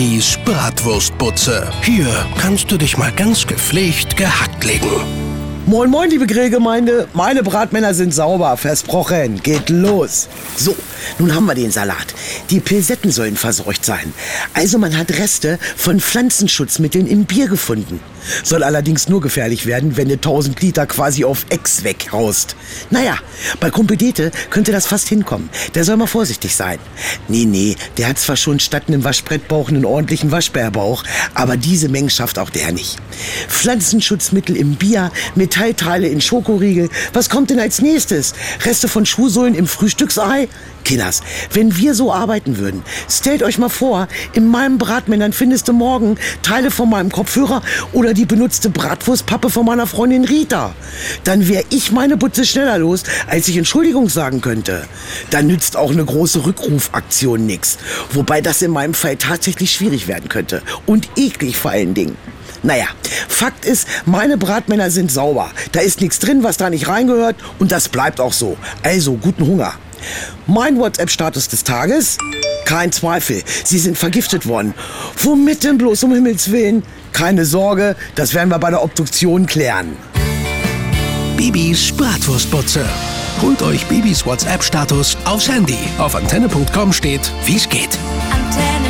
Bibis Bratwurstbutze. Hier kannst du dich mal ganz gepflegt gehackt legen. Moin, moin, liebe Grillgemeinde. Meine Bratmänner sind sauber, versprochen. Geht los. So, nun haben wir den Salat. Die Pilsetten sollen verseucht sein. Also man hat Reste von Pflanzenschutzmitteln im Bier gefunden. Soll allerdings nur gefährlich werden, wenn du 1000 Liter quasi auf Ex weghaust. Naja, bei Kumpel Dete könnte das fast hinkommen. Der soll mal vorsichtig sein. Nee, nee, der hat zwar schon statt einem Waschbrettbauch einen ordentlichen Waschbärbauch, aber diese Mengen schafft auch der nicht. Pflanzenschutzmittel im Bier, Metallteile in Schokoriegel. Was kommt denn als nächstes? Reste von Schuhsohlen im Frühstücksei? Kinders, wenn wir so arbeiten würden, stellt euch mal vor, in meinem Bratmännern findest du morgen Teile von meinem Kopfhörer oder die benutzte Bratwurstpappe von meiner Freundin Rita. Dann wäre ich meine Butze schneller los, als ich Entschuldigung sagen könnte. Dann nützt auch eine große Rückrufaktion nix. Wobei das in meinem Fall tatsächlich schwierig werden könnte. Und eklig vor allen Dingen. Naja, Fakt ist, meine Bratmänner sind sauber. Da ist nichts drin, was da nicht reingehört und das bleibt auch so. Also, guten Hunger. Mein WhatsApp-Status des Tages? Kein Zweifel, sie sind vergiftet worden. Womit denn bloß, um Himmels Willen? Keine Sorge, das werden wir bei der Obduktion klären. Bibis Bratwurstbutze. Holt euch Bibis WhatsApp-Status aufs Handy. Auf antenne.com steht, wie's geht. Antenne